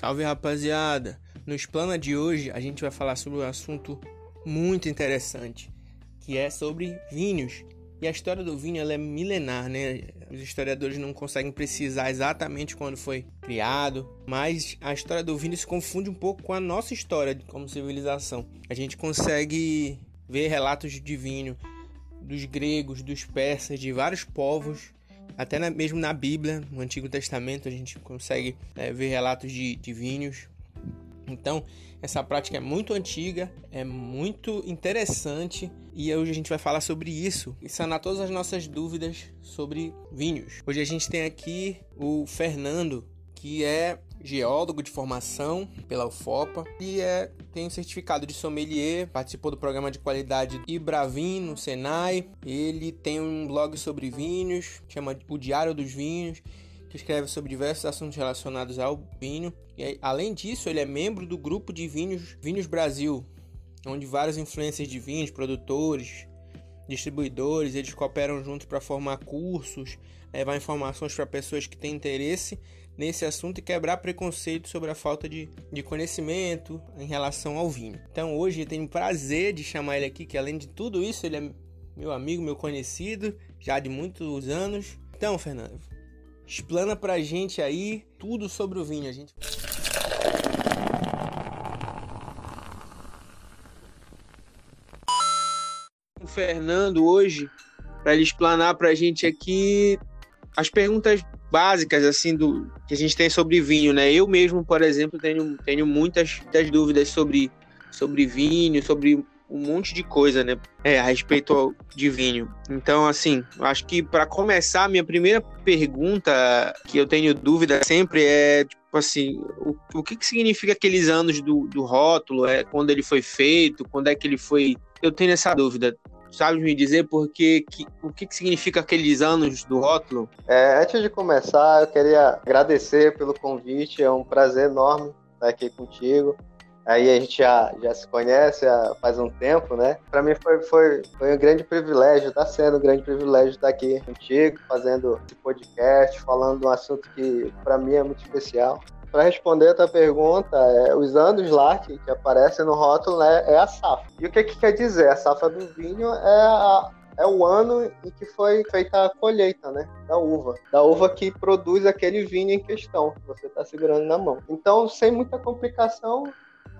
Salve rapaziada! No Explana de hoje a gente vai falar sobre um assunto muito interessante, que é sobre vinhos. E a história do vinho é milenar, né? Os historiadores não conseguem precisar exatamente quando foi criado, mas a história do vinho se confunde um pouco com a nossa história como civilização. A gente consegue ver relatos de vinho dos gregos, dos persas, de vários povos até na, mesmo na Bíblia, no Antigo Testamento, a gente consegue é, ver relatos de, de vinhos. Então, essa prática é muito antiga, é muito interessante e hoje a gente vai falar sobre isso e sanar todas as nossas dúvidas sobre vinhos. Hoje a gente tem aqui o Fernando, que é geólogo de formação pela UFOPA e é, tem um certificado de sommelier, participou do programa de qualidade Ibravin no Senai. Ele tem um blog sobre vinhos, chama O Diário dos Vinhos, que escreve sobre diversos assuntos relacionados ao vinho. E além disso, ele é membro do grupo de vinhos Vinhos Brasil, onde vários influencers de vinhos, produtores, distribuidores, eles cooperam juntos para formar cursos, levar informações para pessoas que têm interesse nesse assunto e quebrar preconceito sobre a falta de, de conhecimento em relação ao vinho. Então hoje eu tenho o prazer de chamar ele aqui, que além de tudo isso, ele é meu amigo, meu conhecido, já de muitos anos. Então, Fernando, explana pra gente aí tudo sobre o vinho, a gente. Fernando hoje para ele explanar para a gente aqui as perguntas básicas assim do que a gente tem sobre vinho, né? Eu mesmo, por exemplo, tenho, tenho muitas, muitas dúvidas sobre, sobre vinho, sobre um monte de coisa, né? É, a respeito de vinho. Então, assim, acho que para começar, minha primeira pergunta que eu tenho dúvida sempre é tipo assim, o, o que, que significa aqueles anos do, do rótulo? É quando ele foi feito? Quando é que ele foi? Eu tenho essa dúvida sabe me dizer porque que, o que, que significa aqueles anos do rótulo? É, antes de começar, eu queria agradecer pelo convite, é um prazer enorme estar aqui contigo. Aí a gente já, já se conhece há, faz um tempo, né? Para mim foi, foi, foi um grande privilégio, está sendo um grande privilégio estar aqui contigo, fazendo esse podcast, falando um assunto que para mim é muito especial para responder a tua pergunta, é, anos lá que, que aparecem no rótulo né, é a safra. E o que, que quer dizer? A safra do vinho é, a, é o ano em que foi feita a colheita né, da uva. Da uva que produz aquele vinho em questão que você está segurando na mão. Então, sem muita complicação,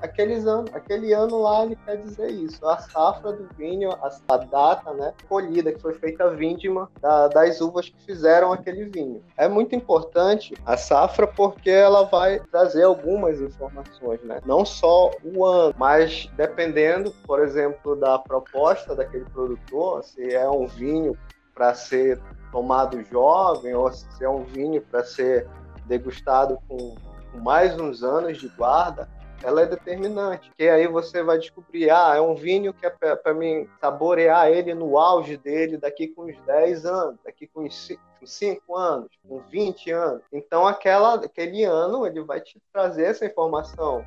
aqueles anos, aquele ano lá ele quer dizer isso, a safra do vinho, a, a data, né, colhida que foi feita a vindima da, das uvas que fizeram aquele vinho. É muito importante a safra porque ela vai trazer algumas informações, né? Não só o ano, mas dependendo, por exemplo, da proposta daquele produtor, se é um vinho para ser tomado jovem ou se é um vinho para ser degustado com, mais uns anos de guarda, ela é determinante. Que aí você vai descobrir, ah, é um vinho que é para mim saborear ele no auge dele daqui com uns 10 anos, daqui com uns 5 anos, com 20 anos. Então aquela, aquele ano ele vai te trazer essa informação.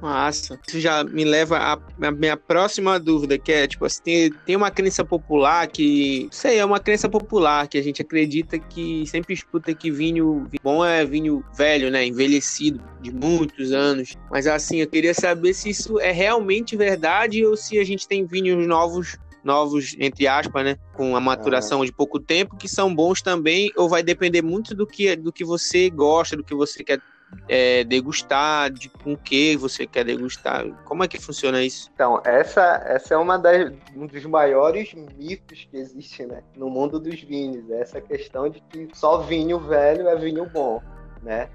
Massa. Isso já me leva à minha próxima dúvida, que é, tipo, assim, tem, tem uma crença popular que, sei, é uma crença popular que a gente acredita que sempre escuta que vinho bom é vinho velho, né, envelhecido, de muitos anos. Mas assim, eu queria saber se isso é realmente verdade ou se a gente tem vinhos novos novos, entre aspas, né? Com a maturação ah. de pouco tempo, que são bons também, ou vai depender muito do que, do que você gosta, do que você quer é, degustar, de com que você quer degustar? Como é que funciona isso? Então, essa, essa é uma das, um dos maiores mitos que existe né, no mundo dos vinhos. É essa questão de que só vinho velho é vinho bom, né?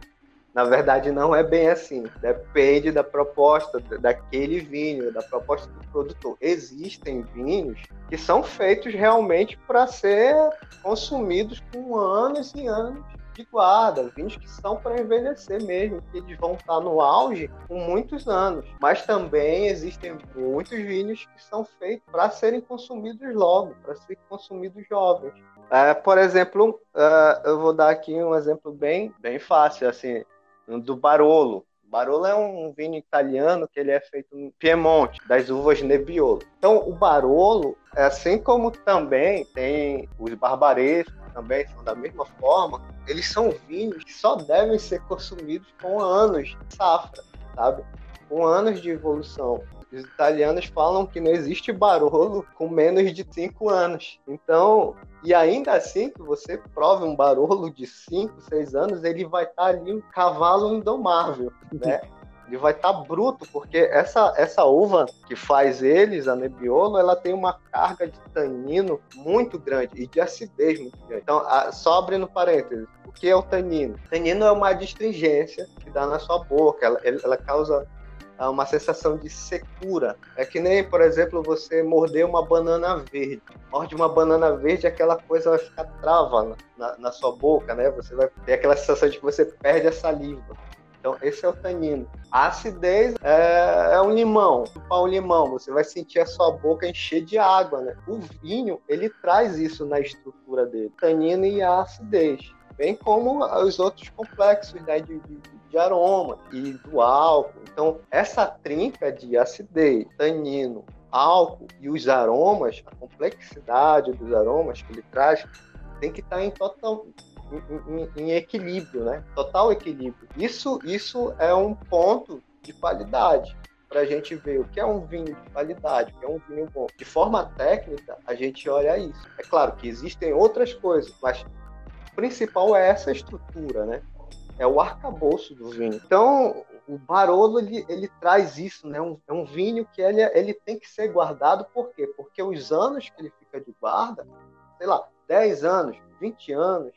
Na verdade, não é bem assim. Depende da proposta daquele vinho, da proposta do produtor. Existem vinhos que são feitos realmente para ser consumidos com anos e anos de guarda, vinhos que são para envelhecer mesmo, que eles vão estar no auge com muitos anos. Mas também existem muitos vinhos que são feitos para serem consumidos logo, para serem consumidos jovens. É, por exemplo, uh, eu vou dar aqui um exemplo bem, bem fácil, assim, do Barolo. Barolo é um vinho italiano que ele é feito no Piemonte, das uvas Nebbiolo. Então, o Barolo, assim como também tem os Barbarescos, também são da mesma forma, eles são vinhos que só devem ser consumidos com anos de safra, sabe? Com anos de evolução. Os italianos falam que não existe Barolo com menos de 5 anos. Então, e ainda assim que você prove um Barolo de 5, 6 anos, ele vai estar tá ali um cavalo indomável, né? ele vai estar tá bruto, porque essa, essa uva que faz eles, a Nebbiolo, ela tem uma carga de tanino muito grande e de acidez muito grande. Então, a, só abrindo parênteses, o que é o tanino? Tanino é uma astringência que dá na sua boca, ela, ela causa ah, uma sensação de secura. É que nem, por exemplo, você morder uma banana verde. Morde uma banana verde, aquela coisa vai ficar trava na, na sua boca, né? Você vai ter aquela sensação de que você perde a saliva. Então, esse é o tanino. A acidez é, é um limão. Chupar um limão, você vai sentir a sua boca encher de água, né? O vinho, ele traz isso na estrutura dele. Tanino e a acidez. Bem como os outros complexos né, de, de, de aroma e do álcool. Então, essa trinca de acidez, tanino, álcool e os aromas, a complexidade dos aromas que ele traz, tem que estar em total, em, em, equilíbrio, né? Total equilíbrio. Isso, isso é um ponto de qualidade para a gente ver o que é um vinho de qualidade, o que é um vinho bom. De forma técnica, a gente olha isso. É claro que existem outras coisas, mas o principal é essa estrutura, né? É o arcabouço do vinho. Então, o Barolo ele, ele traz isso, né? Um, é um vinho que ele, ele tem que ser guardado, por quê? Porque os anos que ele fica de guarda, sei lá, 10 anos, 20 anos,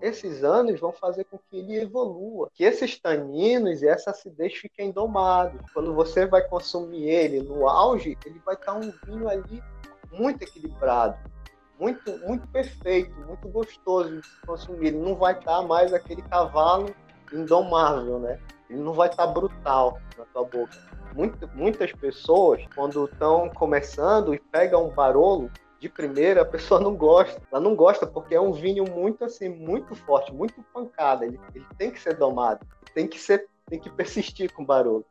esses anos vão fazer com que ele evolua, que esses taninos e essa acidez fiquem domados. Quando você vai consumir ele no auge, ele vai estar um vinho ali muito equilibrado, muito, muito perfeito, muito gostoso de se consumir. Ele não vai estar mais aquele cavalo indomável, né? Ele não vai estar brutal na tua boca. Muito, muitas pessoas, quando estão começando e pegam um barolo, de primeira, a pessoa não gosta. Ela não gosta porque é um vinho muito assim, muito forte, muito pancada. Ele, ele tem que ser domado, tem que ser, tem que persistir com o barulho,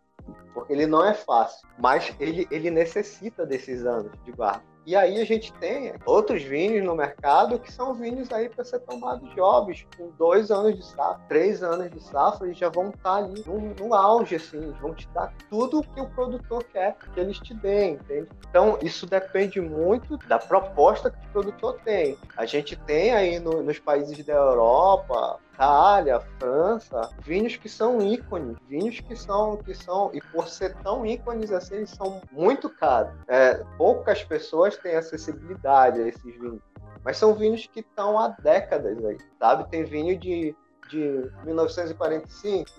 porque ele não é fácil. Mas ele, ele necessita desses anos de guarda. E aí a gente tem outros vinhos no mercado que são vinhos aí para ser tomados jovens, com dois anos de safra, três anos de safra, e já vão estar tá ali no, no auge, assim, vão te dar tudo o que o produtor quer que eles te deem, entende? Então, isso depende muito da proposta que o produtor tem. A gente tem aí no, nos países da Europa, Itália, França, vinhos que são ícones, vinhos que são, que são, e por ser tão ícones assim, eles são muito caros. É, poucas pessoas têm acessibilidade a esses vinhos, mas são vinhos que estão há décadas aí, sabe? Tem vinho de, de 1945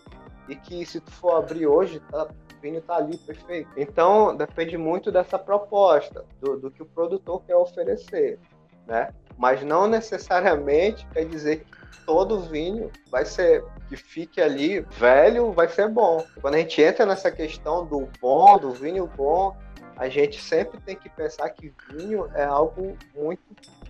e que se tu for abrir hoje, tá, o vinho tá ali perfeito. Então, depende muito dessa proposta, do, do que o produtor quer oferecer, né? Mas não necessariamente quer dizer que todo vinho vai ser que fique ali velho, vai ser bom. Quando a gente entra nessa questão do bom, do vinho bom, a gente sempre tem que pensar que vinho é algo muito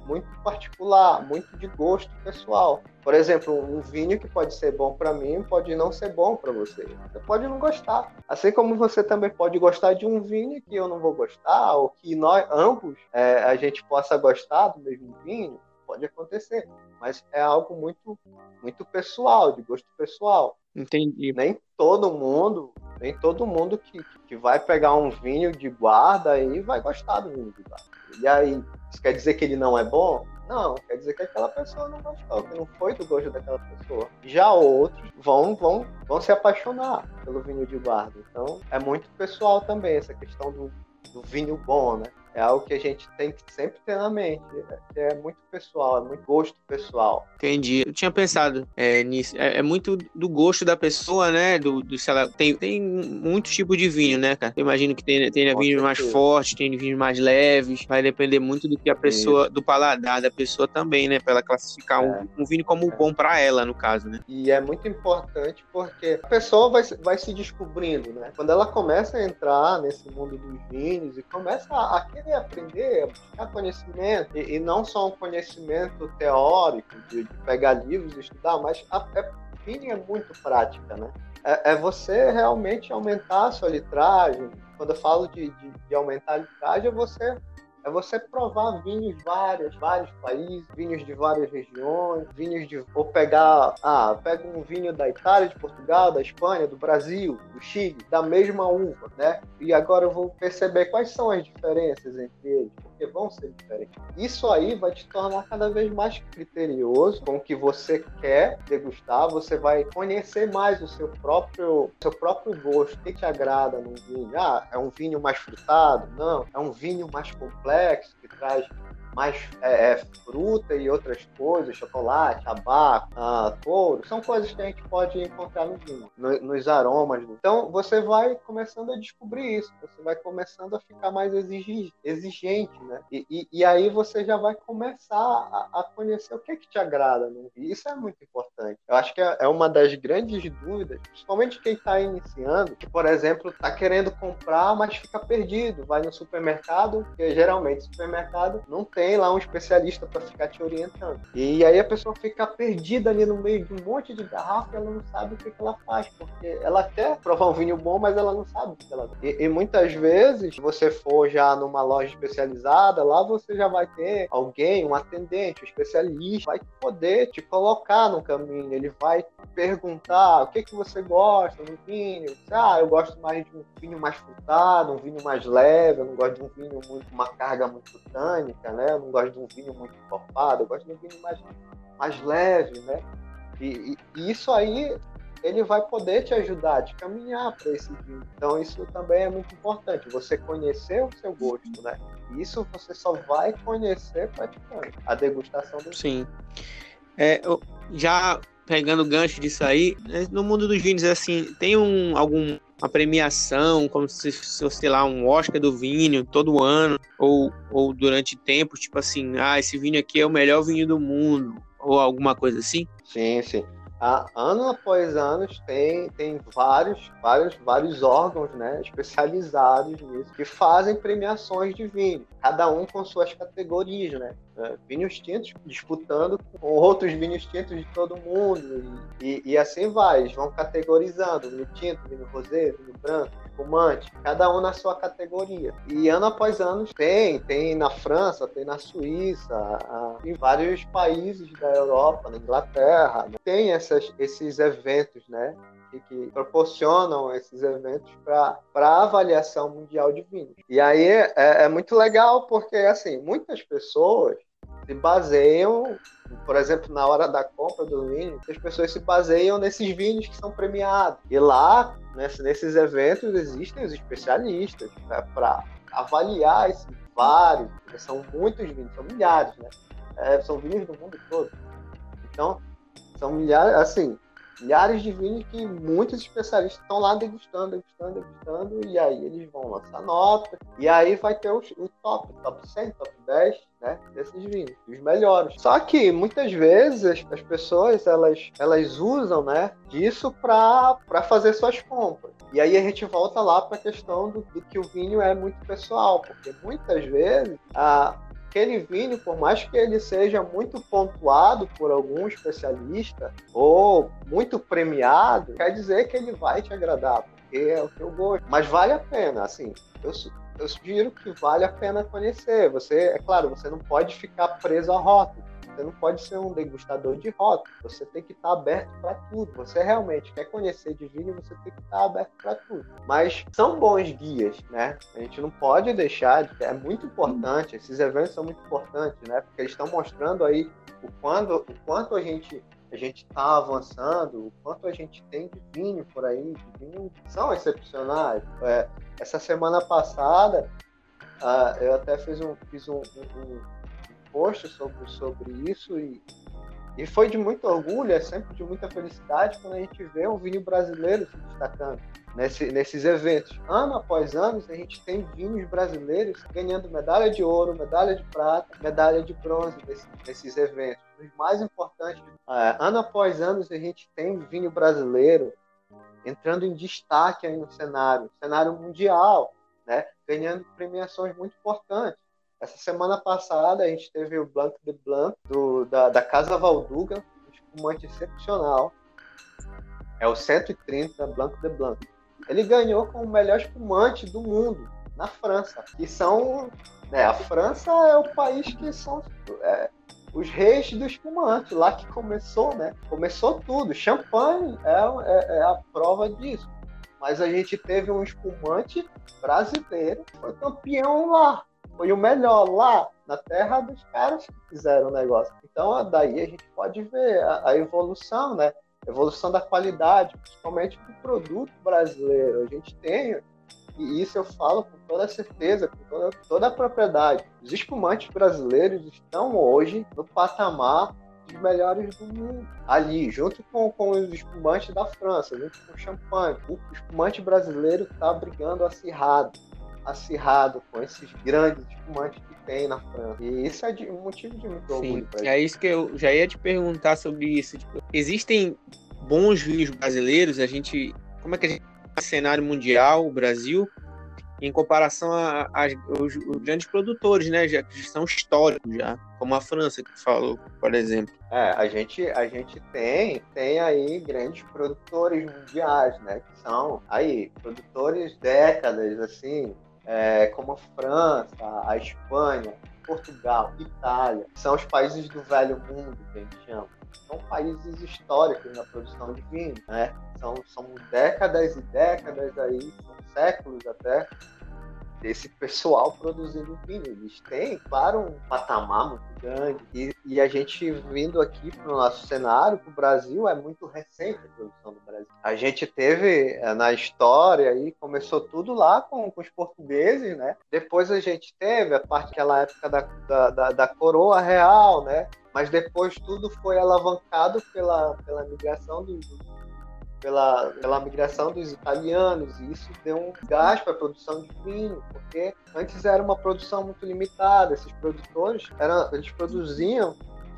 muito particular, muito de gosto pessoal. Por exemplo, um vinho que pode ser bom para mim pode não ser bom para você. Você pode não gostar. Assim como você também pode gostar de um vinho que eu não vou gostar, ou que nós ambos é, a gente possa gostar do mesmo vinho pode acontecer, mas é algo muito, muito pessoal, de gosto pessoal. Entendi. Nem todo mundo, nem todo mundo que, que vai pegar um vinho de guarda e vai gostar do vinho de guarda. E aí, isso quer dizer que ele não é bom? Não, quer dizer que aquela pessoa não gostou, que não foi do gosto daquela pessoa. Já outros vão, vão, vão se apaixonar pelo vinho de guarda. Então, é muito pessoal também essa questão do, do vinho bom, né? É algo que a gente tem que sempre ter na mente. É, é muito pessoal, é muito gosto pessoal. Entendi. Eu tinha pensado é, nisso. É, é, muito do gosto da pessoa, né? Do, do se ela tem, tem muitos tipos de vinho, né, cara? Eu imagino que tem, tem vinhos mais fortes, tem vinhos mais leves. Vai depender muito do que a pessoa, Isso. do paladar da pessoa também, né? Pra ela classificar um, é. um, vinho como bom para ela, no caso, né? E é muito importante porque a pessoa vai, vai se descobrindo, né? Quando ela começa a entrar nesse mundo dos vinhos e começa a, a querer aprender, buscar conhecimento, e, e, não só um conhecimento teórico, de, de pegar livros e estudar, mas a, a feeling é muito prática, né? É, é, você realmente aumentar a sua litragem. Quando eu falo de, de, de aumentar a litragem, é você é você provar vinhos vários, vários países, vinhos de várias regiões, vinhos de. Ou pegar. Ah, pega um vinho da Itália, de Portugal, da Espanha, do Brasil, do Chile, da mesma uva, né? E agora eu vou perceber quais são as diferenças entre eles, porque vão ser diferentes. Isso aí vai te tornar cada vez mais criterioso com o que você quer degustar, você vai conhecer mais o seu próprio, seu próprio gosto, o que te agrada num vinho. Ah, é um vinho mais frutado? Não, é um vinho mais complexo, que traz mais é, é, fruta e outras coisas, chocolate, tabaco, ah, couro, são coisas que a gente pode encontrar no vinho, no, nos aromas. Então você vai começando a descobrir isso, você vai começando a ficar mais exigente, né? E, e, e aí você já vai começar a, a, conhecer o que, que te agrada no vinho. Isso é muito importante. Eu acho que é, é uma das grandes dúvidas, principalmente quem está iniciando, que, por exemplo, está querendo comprar, mas fica perdido, vai no supermercado, porque geralmente supermercado não tem lá um especialista para ficar te orientando. E aí a pessoa fica perdida ali no meio de um monte de garrafa ela não sabe o que, que ela faz, porque ela quer provar um vinho bom, mas ela não sabe o que ela e, e muitas vezes, se você for já numa loja especializada, lá você já vai ter alguém, um atendente, um especialista, vai poder te colocar no caminho, ele vai perguntar o que, que você gosta no vinho. Ah, eu gosto mais de um vinho mais frutado, um vinho mais leve, eu não gosto de um vinho muito, uma carga muito tânica, né? Eu não gosto de um vinho muito encorpado, eu gosto de um vinho mais, mais leve, né? E, e, e isso aí ele vai poder te ajudar a te caminhar para esse vinho. Então isso também é muito importante, você conhecer o seu gosto, né? Isso você só vai conhecer praticando a degustação do Sim. É, já pegando o gancho disso aí, né, no mundo dos vinhos, assim, tem um, algum uma premiação, como se fosse, lá, um Oscar do vinho todo ano, ou, ou durante tempos, tipo assim, ah, esse vinho aqui é o melhor vinho do mundo, ou alguma coisa assim? Sim, sim. Ah, ano após ano tem, tem vários, vários, vários órgãos né, especializados nisso que fazem premiações de vinho, cada um com suas categorias, né? É, vinhos tintos disputando com outros vinhos tintos de todo mundo e, e, assim vai, eles vão categorizando vinho tinto, vinho rosé, vinho branco, espumante, cada um na sua categoria. E ano após ano tem, tem na França, tem na Suíça, em vários países da Europa, na Inglaterra, né? tem essas, esses eventos, né? Que, que proporcionam esses eventos para avaliação mundial de vinhos. E aí é, é muito legal porque, assim, muitas pessoas se baseiam, por exemplo, na hora da compra do vinho, as pessoas se baseiam nesses vinhos que são premiados. E lá, nesses eventos, existem os especialistas né, para avaliar esses vários, são muitos vinhos, são milhares, né? É, são vinhos do mundo todo. Então, são milhares, assim, milhares de vinhos que muitos especialistas estão lá degustando, degustando, degustando, e aí eles vão lançar nota, e aí vai ter o, o top, top 100, top 10, né, desses vinhos, os melhores. Só que muitas vezes as pessoas elas, elas usam, né, disso para fazer suas compras. E aí a gente volta lá para a questão do, do, que o vinho é muito pessoal, porque muitas vezes a, aquele vinho, por mais que ele seja muito pontuado por algum especialista ou muito premiado, quer dizer que ele vai te agradar, porque é o teu gosto. Mas vale a pena, assim, eu, eu sugiro que vale a pena conhecer. Você, é claro, você não pode ficar preso a rótulo você não pode ser um degustador de rótulo. Você tem que estar aberto para tudo. Você realmente quer conhecer de vinho, você tem que estar aberto para tudo. Mas são bons guias, né? A gente não pode deixar de. É muito importante. Esses eventos são muito importantes, né? Porque eles estão mostrando aí o quanto, o quanto a gente a gente está avançando, o quanto a gente tem de vinho por aí, de vinho são excepcionais. É, essa semana passada, uh, eu até fiz um, fiz um, um, post sobre, sobre isso e, e foi de muito orgulho, é sempre de muita felicidade quando a gente vê um vinho brasileiro se destacando nesse, nesses eventos. Ano após ano, a gente tem vinhos brasileiros ganhando medalha de ouro, medalha de prata, medalha de bronze nesse, nesses eventos. Os mais importantes, é, ano após ano, a gente tem vinho brasileiro entrando em destaque aí no cenário, cenário mundial, né? ganhando premiações muito importantes. Essa semana passada a gente teve o Blanc de Blanc do, da, da Casa Valduga, um espumante excepcional. É o 130 Blanc de Blanc. Ele ganhou como o melhor espumante do mundo na França, que são. Né, a França é o país que são é, os reis do espumante, lá que começou, né? Começou tudo. Champanhe é, é, é a prova disso. Mas a gente teve um espumante brasileiro foi campeão lá. Foi o melhor lá, na terra dos caras que fizeram o negócio. Então, daí a gente pode ver a, a evolução, né? evolução da qualidade, principalmente do produto brasileiro. A gente tem, e isso eu falo com toda certeza, com toda, toda a propriedade. Os espumantes brasileiros estão hoje no patamar dos melhores do mundo. Ali, junto com, com os espumantes da França, junto com o champanhe. O espumante brasileiro está brigando acirrado, acirrado com esses grandes espumantes que tem na França. E isso é de, um motivo de muito orgulho. Sim, é isso que eu já ia te perguntar sobre isso. Tipo, existem bons vinhos brasileiros? A gente, como é que a gente cenário mundial, o Brasil, em comparação aos grandes produtores, né, já que são históricos já, como a França que falou, por exemplo. É, a gente a gente tem tem aí grandes produtores mundiais, né, que são aí produtores décadas assim, é, como a França, a Espanha, Portugal, Itália, são os países do velho mundo que a gente chama. São países históricos na produção de vinho, né? São, são décadas e décadas aí, são séculos até, desse pessoal produzindo vinho. Eles têm, claro, um patamar muito grande. E, e a gente vindo aqui para o nosso cenário, para o Brasil, é muito recente a produção do Brasil. A gente teve eh, na história aí, começou tudo lá com, com os portugueses, né? Depois a gente teve a parte daquela época da, da, da, da coroa real, né? Mas depois tudo foi alavancado pela, pela migração dos, pela, pela migração dos italianos, e isso deu um gás para a produção de vinho, porque antes era uma produção muito limitada, esses produtores eram, eles produziam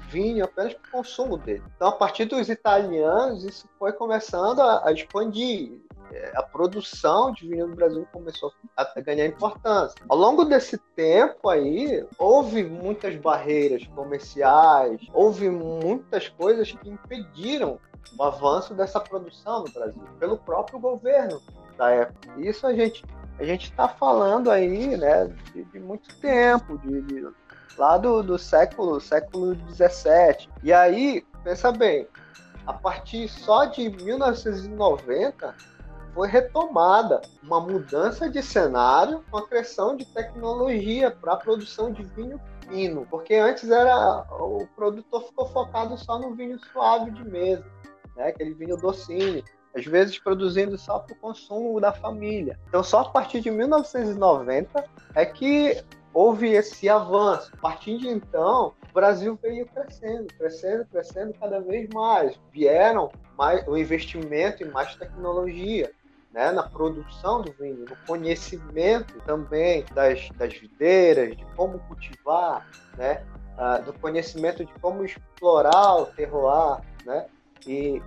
vinho apenas para o consumo dele. Então, a partir dos italianos, isso foi começando a, a expandir. É, a produção de vinho no Brasil começou a ganhar importância. Ao longo desse tempo aí, houve muitas barreiras comerciais, houve muitas coisas que impediram o avanço dessa produção no Brasil, pelo próprio governo da época. Isso a gente a gente está falando aí, né, de, de muito tempo, de, de lá do, do século século 17. E aí, pensa bem, a partir só de 1990 foi retomada uma mudança de cenário com a criação de tecnologia para a produção de vinho fino, porque antes era o produtor ficou focado só no vinho suave de mesa né? aquele vinho docinho, às vezes produzindo só para o consumo da família. Então, só a partir de 1990 é que houve esse avanço. A partir de então, o Brasil veio crescendo, crescendo, crescendo cada vez mais. Vieram mais o investimento em mais tecnologia. Né, na produção do vinho, no conhecimento também das, das videiras, de como cultivar, né, uh, do conhecimento de como explorar o terroir, né, e,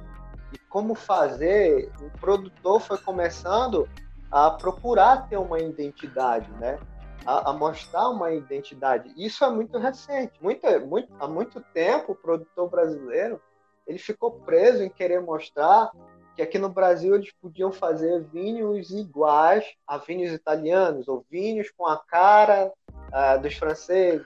e como fazer, o produtor foi começando a procurar ter uma identidade, né? A, a, mostrar uma identidade. Isso é muito recente. Muito, muito, há muito tempo, o produtor brasileiro ele ficou preso em querer mostrar que aqui no Brasil eles podiam fazer vinhos iguais a vinhos italianos, ou vinhos com a cara uh, dos franceses,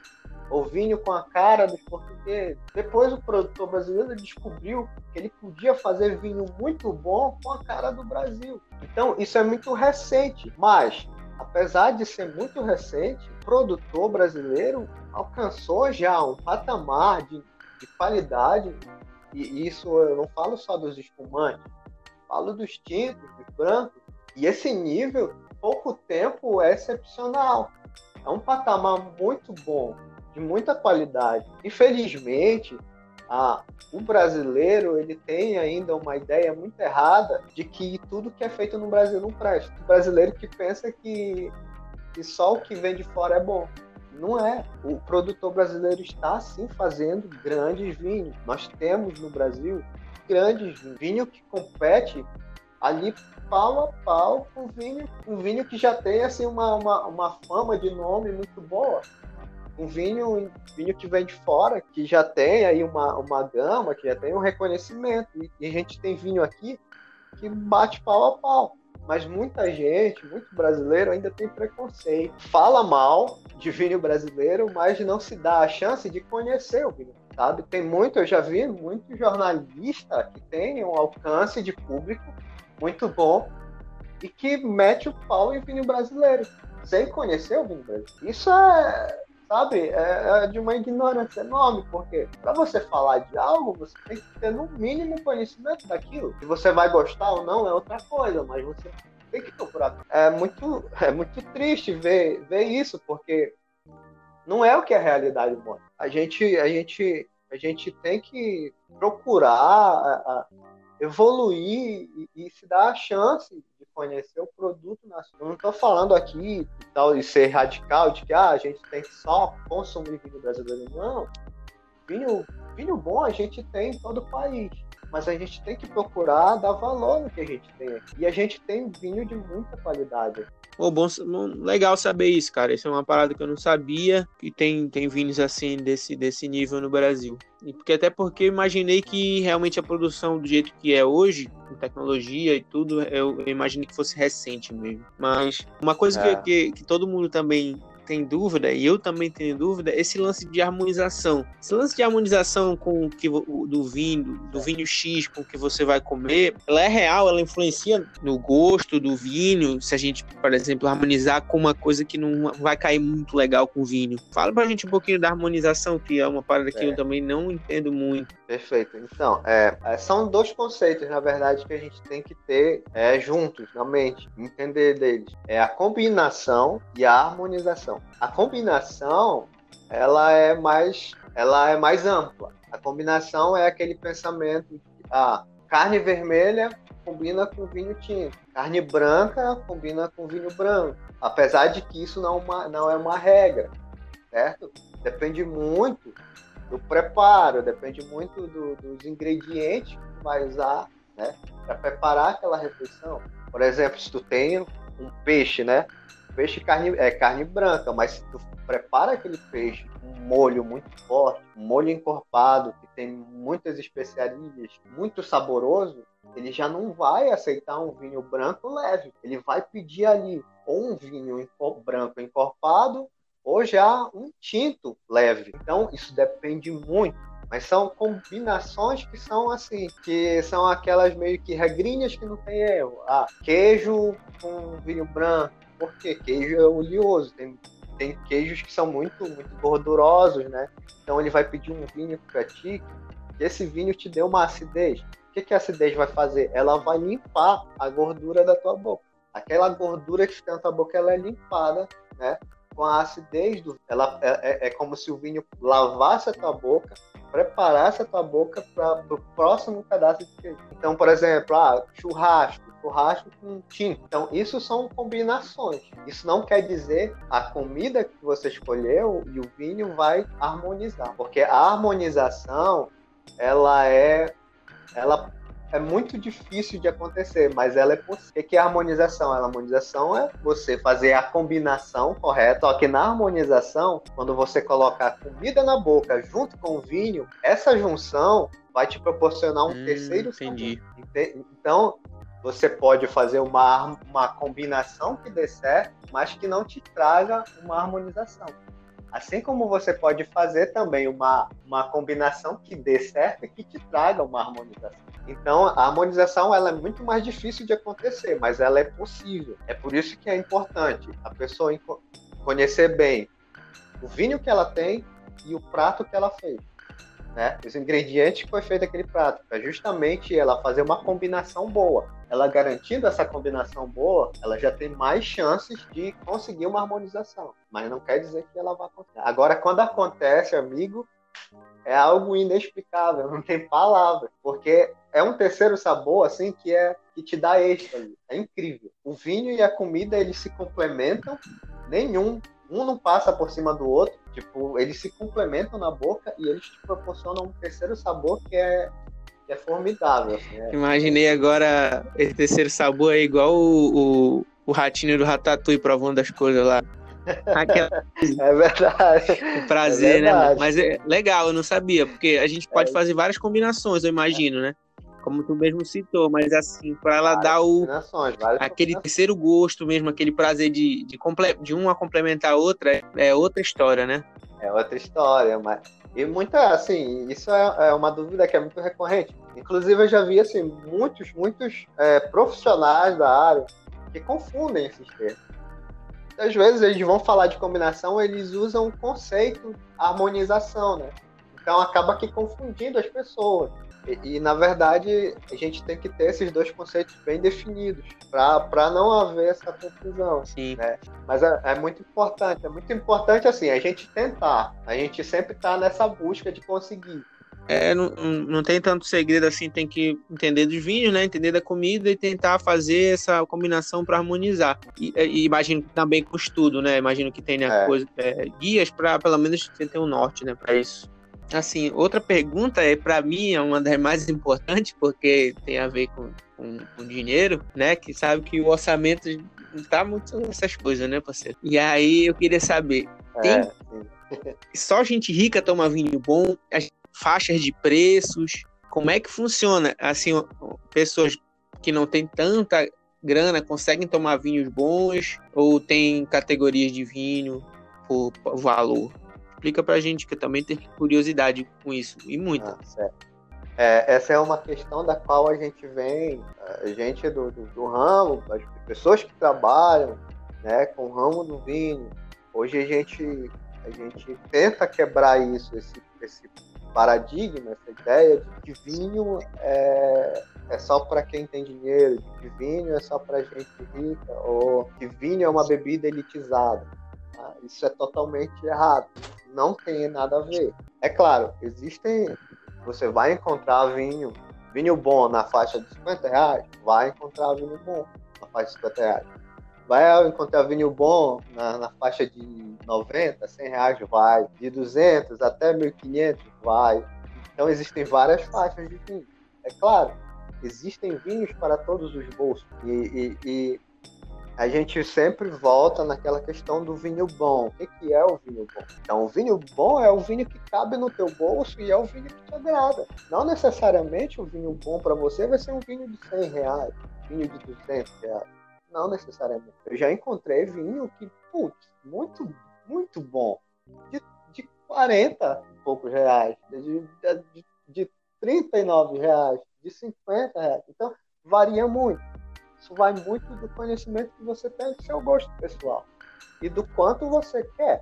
ou vinho com a cara dos portugueses. Depois o produtor brasileiro descobriu que ele podia fazer vinho muito bom com a cara do Brasil. Então isso é muito recente, mas apesar de ser muito recente, o produtor brasileiro alcançou já um patamar de, de qualidade, e isso eu não falo só dos espumantes, falo dos tintos, dos brancos, e esse nível, pouco tempo, é excepcional. É um patamar muito bom de muita qualidade. Infelizmente, ah, o brasileiro ele tem ainda uma ideia muito errada de que tudo que é feito no Brasil não presta. O brasileiro que pensa que, que só o que vem de fora é bom. Não é. O produtor brasileiro está sim fazendo grandes vinhos. Nós temos no Brasil grandes vinhos. Vinho que compete ali pau a pau com vinho, um vinho que já tem assim uma, uma, uma fama de nome muito boa um vinho, vinho que vem de fora, que já tem aí uma, uma gama, que já tem um reconhecimento. E, e a gente tem vinho aqui que bate pau a pau. Mas muita gente, muito brasileiro, ainda tem preconceito. Fala mal de vinho brasileiro, mas não se dá a chance de conhecer o vinho. Sabe? Tem muito, eu já vi muito jornalista que tem um alcance de público muito bom e que mete o pau em vinho brasileiro, sem conhecer o vinho brasileiro. Isso é, sabe, é, é de uma ignorância enorme, porque para você falar de algo, você tem que ter no mínimo conhecimento daquilo. Se você vai gostar ou não é outra coisa, mas você tem que procurar. É muito, é muito triste ver, ver isso, porque não é o que a realidade mostra. A gente, a gente, a gente tem que procurar a, a evoluir e, e, se dar a chance conhecer o produto nacional. Eu não estou falando aqui tal de ser radical, de que ah, a gente tem só consumir vinho brasileiro. Não. Vinho, vinho bom a gente tem em todo o país mas a gente tem que procurar dar valor no que a gente tem aqui. E a gente tem vinho de muita qualidade. Oh, bom, legal saber isso, cara. Isso é uma parada que eu não sabia que tem, tem vinhos assim desse, desse nível no Brasil. E porque até porque eu imaginei que realmente a produção do jeito que é hoje, com tecnologia e tudo, eu, eu imaginei que fosse recente mesmo. Mas uma coisa é. que, que, que todo mundo também tem dúvida, e eu também tenho dúvida, esse lance de harmonização. Esse lance de harmonização com que do vinho, do vinho X com que você vai comer, ela é real, ela influencia no gosto do vinho, se a gente, por exemplo, harmonizar com uma coisa que não vai cair muito legal com o vinho. Fala pra gente um pouquinho da harmonização, que é uma parada que é. eu também não entendo muito. Perfeito. Então, é, é, são dois conceitos, na verdade, que a gente tem que ter é, juntos na mente, entender deles. É a combinação e a harmonização. A combinação, ela é mais, ela é mais ampla. A combinação é aquele pensamento de ah, carne vermelha combina com vinho tinto, carne branca combina com vinho branco. Apesar de que isso não, é uma, não é uma regra, certo? Depende muito do preparo, depende muito do, dos ingredientes que vai usar, né, para preparar aquela refeição. Por exemplo, se tu tem um peixe, né, peixe carne é carne branca, mas se tu prepara aquele peixe com um molho muito forte, um molho encorpado que tem muitas especiarias, muito saboroso, ele já não vai aceitar um vinho branco leve. Ele vai pedir ali ou um vinho branco encorpado ou já um tinto leve. Então, isso depende muito. Mas são combinações que são assim, que são aquelas meio que regrinhas que não tem erro. Ah, queijo com vinho branco. Por quê? Queijo é oleoso. Tem, tem queijos que são muito, muito gordurosos, né? Então ele vai pedir um vinho para ti, que esse vinho te dê uma acidez. O que, que a acidez vai fazer? Ela vai limpar a gordura da tua boca. Aquela gordura que fica na tua boca, ela é limpada, né? com a acidez do ela é, é, é, como se o vinho lavasse a tua boca, preparasse a tua boca para o próximo pedaço de queijo. Então, por exemplo, ah, churrasco, churrasco com tinto. Então, isso são combinações. Isso não quer dizer a comida que você escolheu e o vinho vai harmonizar, porque a harmonização ela é ela é muito difícil de acontecer, mas ela é possível. O que é a harmonização? A harmonização é você fazer a combinação correta, só que na harmonização, quando você coloca a comida na boca junto com o vinho, essa junção vai te proporcionar um hum, terceiro entendi. sabor. Então, você pode fazer uma, uma combinação que dê certo, mas que não te traga uma harmonização. Assim como você pode fazer também uma, uma combinação que dê certo e que te traga uma harmonização. Então, a harmonização ela é muito mais difícil de acontecer, mas ela é possível. É por isso que é importante a pessoa conhecer bem o vinho que ela tem e o prato que ela fez né? Os ingredientes que foi feito aquele prato, para justamente ela fazer uma combinação boa. Ela garantindo essa combinação boa, ela já tem mais chances de conseguir uma harmonização. Mas não quer dizer que ela vai acontecer. Agora, quando acontece, amigo, é algo inexplicável, não tem palavras, porque é um terceiro sabor assim que é que te dá êxtase. É incrível. O vinho e a comida eles se complementam, nenhum um não passa por cima do outro. Tipo, eles se complementam na boca e eles te proporcionam um terceiro sabor que é, que é formidável. Assim, é. Imaginei agora esse terceiro sabor é igual o, o, o ratinho do Ratatouille provando as coisas lá. Aquela... É verdade. O prazer, é verdade. né? Mas é legal, eu não sabia, porque a gente pode é. fazer várias combinações, eu imagino, né? Como tu mesmo citou, mas assim, para ela dar o aquele terceiro gosto mesmo, aquele prazer de, de, comple, de uma complementar a outra, é outra história, né? É outra história, mas e muita, assim, isso é, é uma dúvida que é muito recorrente. Inclusive, eu já vi, assim, muitos, muitos é, profissionais da área que confundem esses termos. Às vezes, eles vão falar de combinação, eles usam o conceito harmonização, né? Então, acaba que confundindo as pessoas. E, e, na verdade, a gente tem que ter esses dois conceitos bem definidos para não haver essa confusão. Sim. Né? Mas é, é, muito importante, é muito importante assim, a gente tentar. A gente sempre está nessa busca de conseguir. É, não, não tem tanto segredo assim, tem que entender dos vinhos, né? Entender da comida e tentar fazer essa combinação para harmonizar. E, e, imagino também com estudo, né? Imagino que tenha é. coisa, é, guias para pelo menos ter um norte, né? Para isso. Assim, outra pergunta é para mim é uma das mais importantes porque tem a ver com, com, com dinheiro, né? Que sabe que o orçamento não tá muito nessas coisas, né, parceiro? E aí eu queria saber, tem é, só gente rica toma vinho bom? As faixas de preços, como é que funciona? Assim, pessoas que não têm tanta grana conseguem tomar vinhos bons ou tem categorias de vinho por valor? Explica pra gente, que eu também tenho curiosidade com isso, e muita. Ah, é, essa é uma questão da qual a gente vem, a gente do, do, do, ramo, as pessoas que trabalham né, com o ramo do vinho, hoje a gente, a gente tenta quebrar isso, esse, esse paradigma, essa ideia de que vinho é, é só para quem tem dinheiro, que vinho é só para gente rica, ou que vinho é uma bebida elitizada. Tá? Isso é totalmente errado não tem nada a ver. É claro, existem. Você vai encontrar vinho, vinho bom na faixa de 50 reais, vai encontrar vinho bom na faixa de 50 reais. Vai encontrar vinho bom na, na faixa de 90, 100 reais, vai. De 200 até 1.500, vai. Então existem várias faixas de vinho. É claro, existem vinhos para todos os bolsos. E, e, e a gente sempre volta naquela questão do vinho bom. O que, é o vinho bom? Então, o vinho bom é o vinho que cabe no teu bolso e é o vinho que te agrada. Não necessariamente o vinho bom para você vai ser um vinho de 100 reais, vinho de 200 reais. Não necessariamente. Eu já encontrei vinho que, putz, muito, muito bom. De, de 40 e poucos reais, de, de, de 39 reais, de 50 reais. Então, varia muito. Isso vai muito do conhecimento que você tem do seu gosto pessoal e do quanto você quer,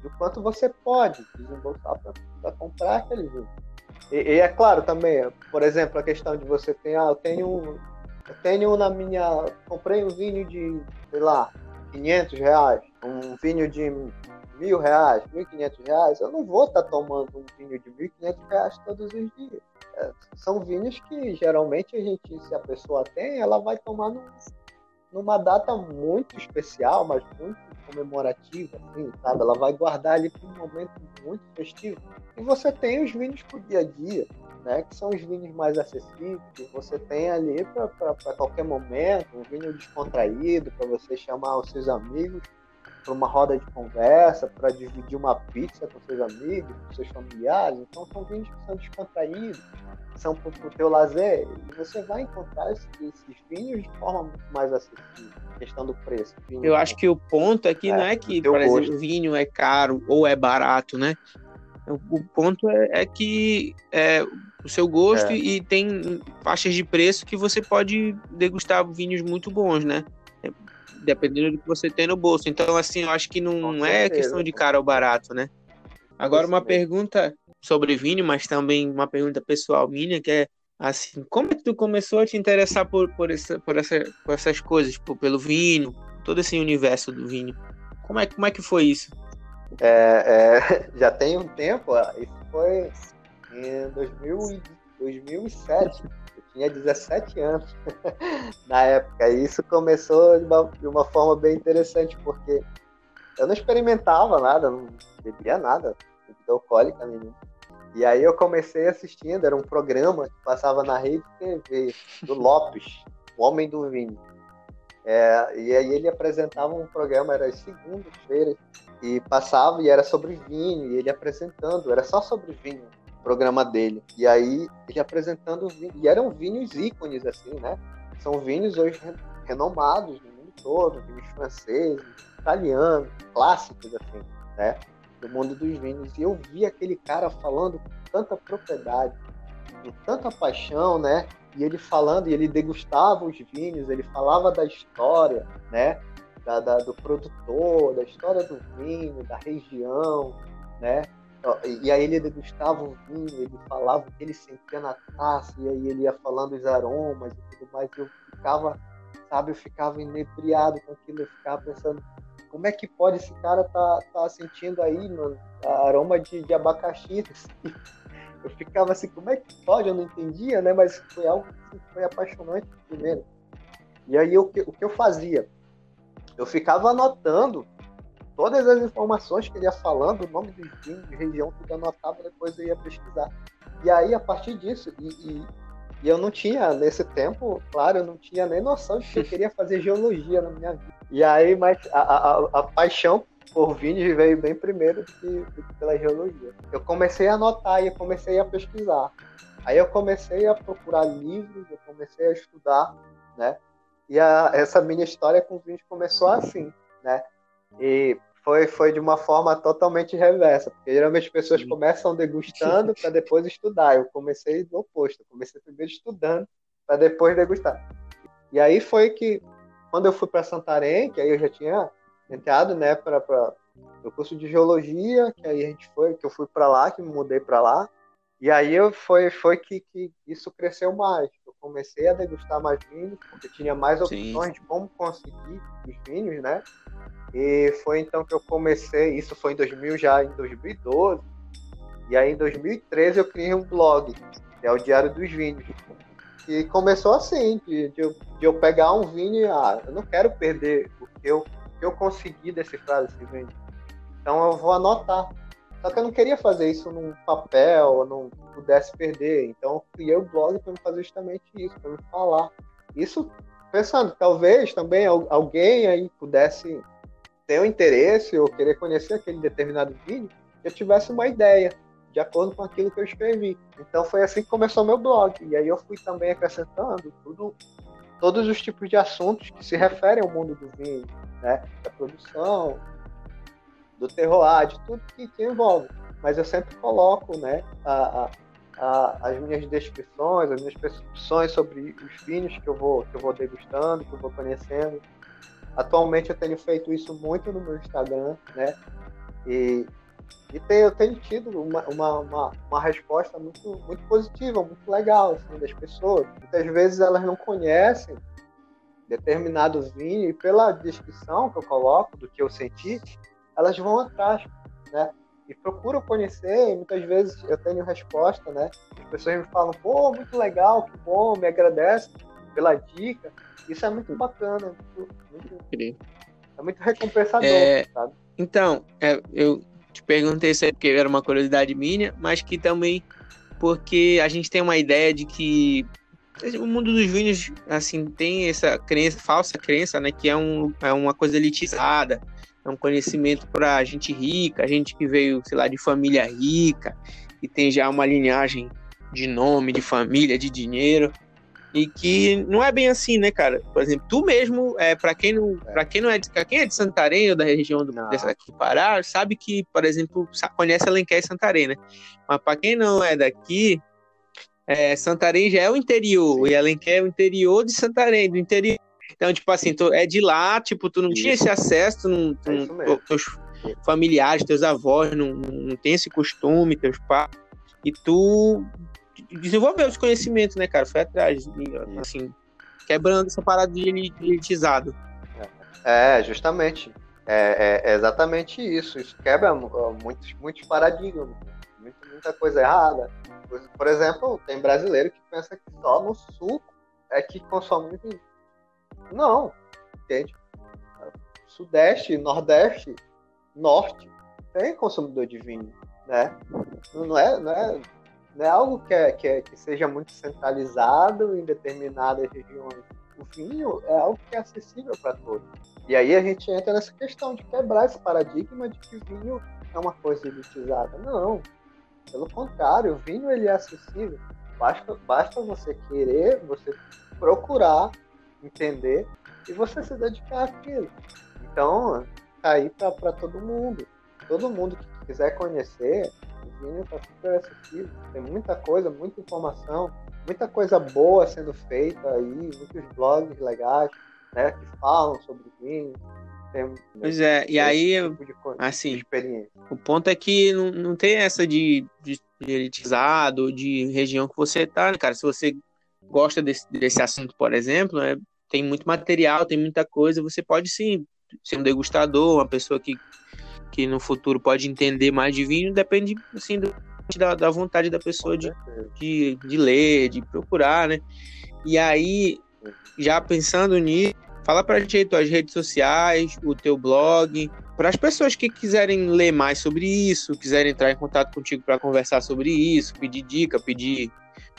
do quanto você pode desembolsar para comprar aquele vinho. E, e, é claro também, por exemplo, a questão de você ter, ah, eu tenho, eu tenho na minha, comprei um vinho de, sei lá, 500 reais, um vinho de mil reais, mil quinhentos reais, eu não vou estar tá tomando um vinho de mil quinhentos reais todos os dias. São vinhos que geralmente a gente, se a pessoa tem, ela vai tomar num, numa data muito especial, mas muito comemorativa, assim, sabe? Ela vai guardar ali para um momento muito festivo. E você tem os vinhos para o dia a dia, né? Que são os vinhos mais acessíveis, que você tem ali para qualquer momento, um vinho descontraído, para você chamar os seus amigos para uma roda de conversa, para dividir uma pizza com seus amigos, com seus familiares. Então são vinhos que são descontraídos, são para o teu lazer. E você vai encontrar esses, esses vinhos de forma muito mais acessível. Questão do preço. Eu acho que o ponto é que é, não é que, por gosto. exemplo, o vinho é caro ou é barato, né? O ponto é, é que é o seu gosto é. e tem faixas de preço que você pode degustar vinhos muito bons, né? Dependendo do que você tem no bolso. Então, assim, eu acho que não é questão de caro ou barato, né? Agora, uma pergunta sobre vinho, mas também uma pergunta pessoal minha, que é assim, como é que tu começou a te interessar por, por, essa, por, essa, por essas coisas, por, pelo vinho, todo esse universo do vinho? Como é, como é que foi isso? É, é, já tem um tempo, isso foi em 2000, 2007 tinha 17 anos na época. E isso começou de uma, de uma, forma bem interessante, porque eu não experimentava nada, não bebia nada, bebida alcoólica nenhuma. E aí eu comecei assistindo, era um programa que passava na rede TV, do Lopes, o Homem do Vinho. É, e aí ele apresentava um programa, era às segundas-feiras, e passava e era sobre vinho, e ele apresentando, era só sobre vinho programa dele. E aí, ele apresentando vinhos, e eram vinhos ícones, assim, né? São vinhos hoje renomados no mundo todo, vinhos franceses, italianos, clássicos, assim, né? Do mundo dos vinhos. E eu vi aquele cara falando com tanta propriedade, com tanta paixão, né? E ele falando, e ele degustava os vinhos, ele falava da história, né? Da, da, do produtor, da história do vinho, da região, né? E aí ele degustava o vinho, ele falava que ele sentia na taça, e aí ele ia falando os aromas e tudo mais. E eu ficava, sabe, eu ficava inebriado com aquilo, eu ficava pensando, como é que pode esse cara tá, tá sentindo aí, mano, aroma de, de abacaxi? Eu ficava assim, como é que pode? Eu não entendia, né? Mas foi algo que foi apaixonante primeiro. E aí que, o que eu fazia? Eu ficava anotando todas as informações que ele ia falando, o nome dos de região, tudo anotava, depois eu ia pesquisar. E aí, a partir disso, e, e, e, eu não tinha, nesse tempo, claro, eu não tinha nem noção de que eu queria fazer geologia na minha vida. E aí, mas a, a, a paixão por vinhos veio bem primeiro do que, do que pela geologia. Eu comecei a anotar e eu comecei a pesquisar. Aí eu comecei a procurar livros, eu comecei a estudar, né? E a, essa minha história com vinhos começou assim, né? E foi, foi de uma forma totalmente reversa, porque geralmente as pessoas começam degustando para depois estudar. Eu comecei do oposto, eu comecei primeiro estudando para depois degustar. E aí foi que, quando eu fui para Santarém, que aí eu já tinha entrado né, para o curso de geologia, que aí a gente foi, que eu fui para lá, que me mudei para lá. E aí eu, foi, foi que, que isso cresceu mais. Eu comecei a degustar mais vinhos, porque tinha mais opções Sim. de como conseguir os vinhos, né? E foi então que eu comecei, isso foi em 2000 já, em 2012. E aí em 2013 eu criei um blog, que é o Diário dos Vinhos. E começou assim, de, de, eu, de eu pegar um vinho e, ah, eu não quero perder o que eu, o que eu consegui decifrar desse vinho. Então eu vou anotar. Só que eu não queria fazer isso num papel, não pudesse perder. Então eu criei o blog para fazer justamente isso, para me falar. Isso pensando, talvez também alguém aí pudesse ter um interesse ou querer conhecer aquele determinado vídeo, eu tivesse uma ideia de acordo com aquilo que eu escrevi. Então foi assim que começou meu blog. E aí eu fui também acrescentando tudo, todos os tipos de assuntos que se referem ao mundo do vinho, né? Da produção, do terroir, de tudo que, que envolve. Mas eu sempre coloco, né? A, a, a, as minhas descrições, as minhas percepções sobre os vinhos que eu vou que eu vou degustando, que eu vou conhecendo. Atualmente eu tenho feito isso muito no meu Instagram, né? E, e tenho, eu tenho tido uma, uma, uma, uma, resposta muito, muito positiva, muito legal assim, das pessoas. Muitas vezes elas não conhecem determinado vinho e pela descrição que eu coloco do que eu senti, elas vão atrás, né? E procuram conhecer, e muitas vezes eu tenho resposta, né? As pessoas me falam, pô, muito legal, que bom, me agradecem pela dica. Isso é muito bacana, muito, muito é muito recompensador, é, sabe? Então, é, eu te perguntei isso aí porque era uma curiosidade minha, mas que também porque a gente tem uma ideia de que o mundo dos vinhos, assim, tem essa crença, falsa crença, né, que é, um, é uma coisa elitizada, é um conhecimento para gente rica, gente que veio, sei lá, de família rica e tem já uma linhagem de nome, de família, de dinheiro. E que não é bem assim, né, cara? Por exemplo, tu mesmo, é, para quem não, é. para quem não é de, quem é de Santarém ou da região do, dessa, do Pará, sabe que, por exemplo, conhece Alenquer e Santarém, né? Mas para quem não é daqui, é, Santarém já é o interior e Alenquer é o interior de Santarém, do interior. Então, tipo assim, tu é de lá, tipo, tu não Isso. tinha esse acesso, tu não, tu, é teus familiares, teus avós não, não tem esse costume, teus pais, e tu desenvolveu os conhecimentos, né, cara? Foi atrás, assim, quebrando essa parada de elitizado. É, justamente. É, é, é, exatamente isso. Isso quebra muitos, muitos paradigmas, muita, muita coisa errada. Por exemplo, tem brasileiro que pensa que só no sul é que consome vinho. Não, entende? Sudeste, Nordeste, Norte tem consumidor de vinho, né? Não é, não é não é algo que, é, que, é, que seja muito centralizado em determinadas regiões. O vinho é algo que é acessível para todos. E aí a gente entra nessa questão de quebrar esse paradigma de que vinho é uma coisa elitizada. Não. Pelo contrário, o vinho ele é acessível. Basta, basta você querer, você procurar entender e você se dedicar àquilo. Então, tá aí para todo mundo. Todo mundo que quiser conhecer, o vinho está super acessível. Tem muita coisa, muita informação, muita coisa boa sendo feita aí, muitos blogs legais, né, que falam sobre vinho. Tem, pois é, e aí, tipo de, assim, de o ponto é que não, não tem essa de, de, de elitizado, de região que você tá, né, cara? Se você gosta desse, desse assunto, por exemplo, né, tem muito material, tem muita coisa, você pode sim ser um degustador, uma pessoa que, que no futuro pode entender mais de vinho, depende assim do, da, da vontade da pessoa de, de, de ler, de procurar, né? E aí, já pensando nisso, fala pra gente tuas redes sociais, o teu blog, para as pessoas que quiserem ler mais sobre isso, quiserem entrar em contato contigo para conversar sobre isso, pedir dica, pedir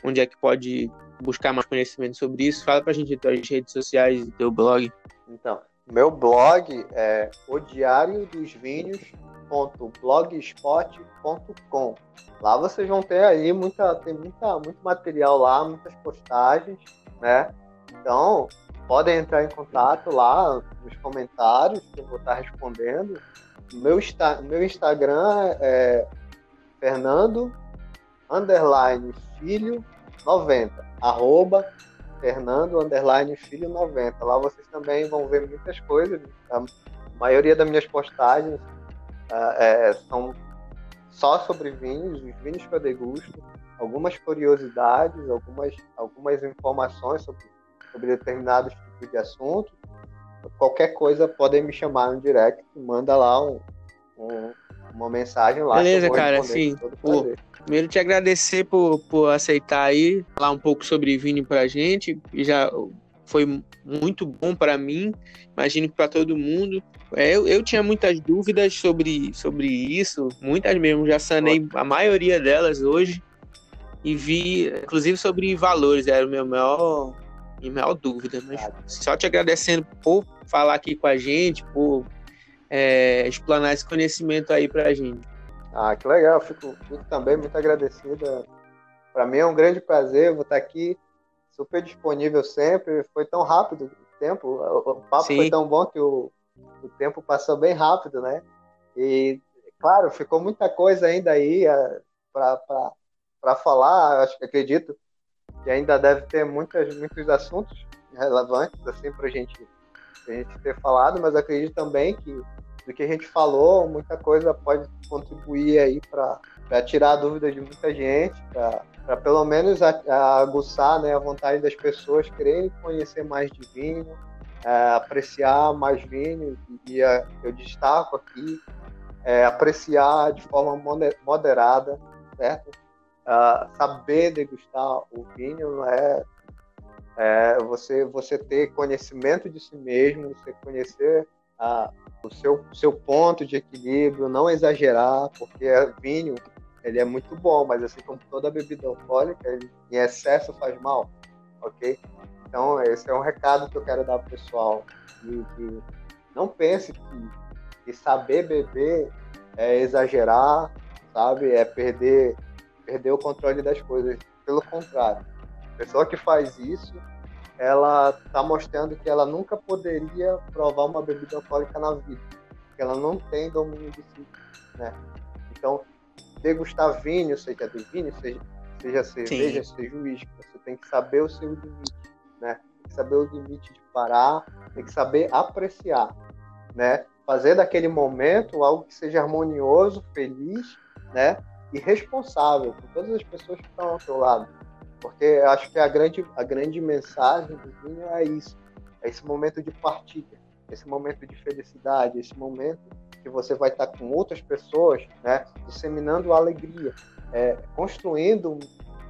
onde é que pode buscar mais conhecimento sobre isso, fala pra gente tuas redes sociais e teu blog. Então, meu blog é o diário dos vinhos.blogspot.com. Lá vocês vão ter aí muita, tem muita, muito material lá, muitas postagens, né? Então, podem entrar em contato lá nos comentários que eu vou estar respondendo. Meu, meu Instagram é Fernando underline filho 90 arroba Fernando underline filho 90. Lá vocês também vão ver muitas coisas. A maioria das minhas postagens uh, é, são só sobre vinhos, os vinhos que eu degusto, algumas curiosidades, algumas, algumas informações sobre, sobre determinados tipos de assuntos. Qualquer coisa podem me chamar no direct, manda lá um, um, uma mensagem lá. Beleza, cara, sim. Primeiro te agradecer por, por aceitar aí, falar um pouco sobre vinho pra gente. Já foi muito bom para mim, imagino que para todo mundo. É, eu, eu tinha muitas dúvidas sobre, sobre isso, muitas mesmo, já sanei a maioria delas hoje e vi, inclusive sobre valores, era o meu maior, minha maior dúvida. Mas só te agradecendo por falar aqui com a gente, por é, explanar esse conhecimento aí para a gente. Ah, que legal, fico, fico também muito agradecido. Para mim é um grande prazer, vou estar aqui super disponível sempre. Foi tão rápido o tempo, o papo Sim. foi tão bom que o, o tempo passou bem rápido, né? E, claro, ficou muita coisa ainda aí é, para falar. Acho que acredito que ainda deve ter muitas, muitos assuntos relevantes assim para gente, a gente ter falado, mas acredito também que do que a gente falou, muita coisa pode contribuir aí para tirar a dúvida de muita gente, para pelo menos a, a aguçar né, a vontade das pessoas quererem conhecer mais de vinho, é, apreciar mais vinho, e, e a, eu destaco aqui, é, apreciar de forma moderada, certo? Uh, saber degustar o vinho é, é, você, você ter conhecimento de si mesmo, você conhecer a, o seu, seu ponto de equilíbrio, não exagerar, porque vinho ele é muito bom, mas assim como toda bebida alcoólica, ele, em excesso faz mal, ok? Então, esse é um recado que eu quero dar para o pessoal. Não pense que, que, saber beber é exagerar, sabe? É perder, perder o controle das coisas. Pelo contrário, a pessoa que faz isso, ela está mostrando que ela nunca poderia provar uma bebida alcoólica na vida, porque ela não tem domínio de si, né? Então, degustar vinho, seja de vinho, seja, seja cerveja, Sim. seja uísque, você tem que saber o seu limite né? Tem que saber o limite de parar, tem que saber apreciar, né? Fazer daquele momento algo que seja harmonioso, feliz, né? E responsável por todas as pessoas que estão ao seu lado. Porque acho que a grande, a grande mensagem do vinho é isso. É esse momento de partilha, esse momento de felicidade, esse momento que você vai estar com outras pessoas, né? Disseminando alegria, é, construindo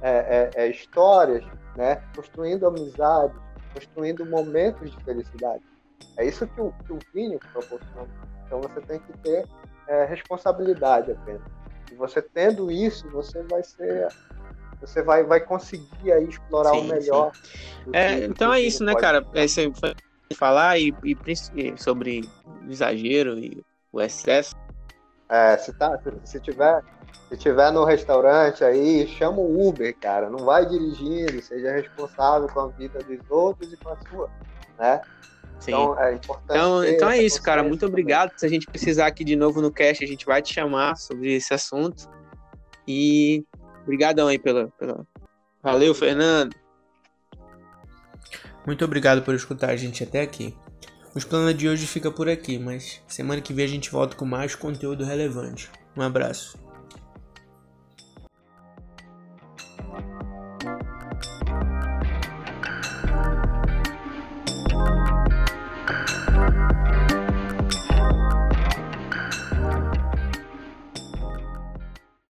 é, é, é histórias, né? Construindo amizades, construindo momentos de felicidade. É isso que o, que o vinho proporciona. Então você tem que ter é, responsabilidade apenas. E você tendo isso, você vai ser você vai, vai conseguir aí explorar sim, o melhor. É, que, então é isso, né, cara? É, você falar e, e, sobre o exagero e o excesso. É, se, tá, se, se tiver Se tiver no restaurante aí, chama o Uber, cara. Não vai dirigindo, seja responsável com a vida dos outros e com a sua, né? Sim. Então é importante. Então, então é isso, cara. Muito obrigado. Também. Se a gente precisar aqui de novo no cast, a gente vai te chamar sobre esse assunto. E obrigadão aí pela, pela... Valeu, Fernando. Muito obrigado por escutar a gente até aqui. Os planos de hoje fica por aqui, mas semana que vem a gente volta com mais conteúdo relevante. Um abraço.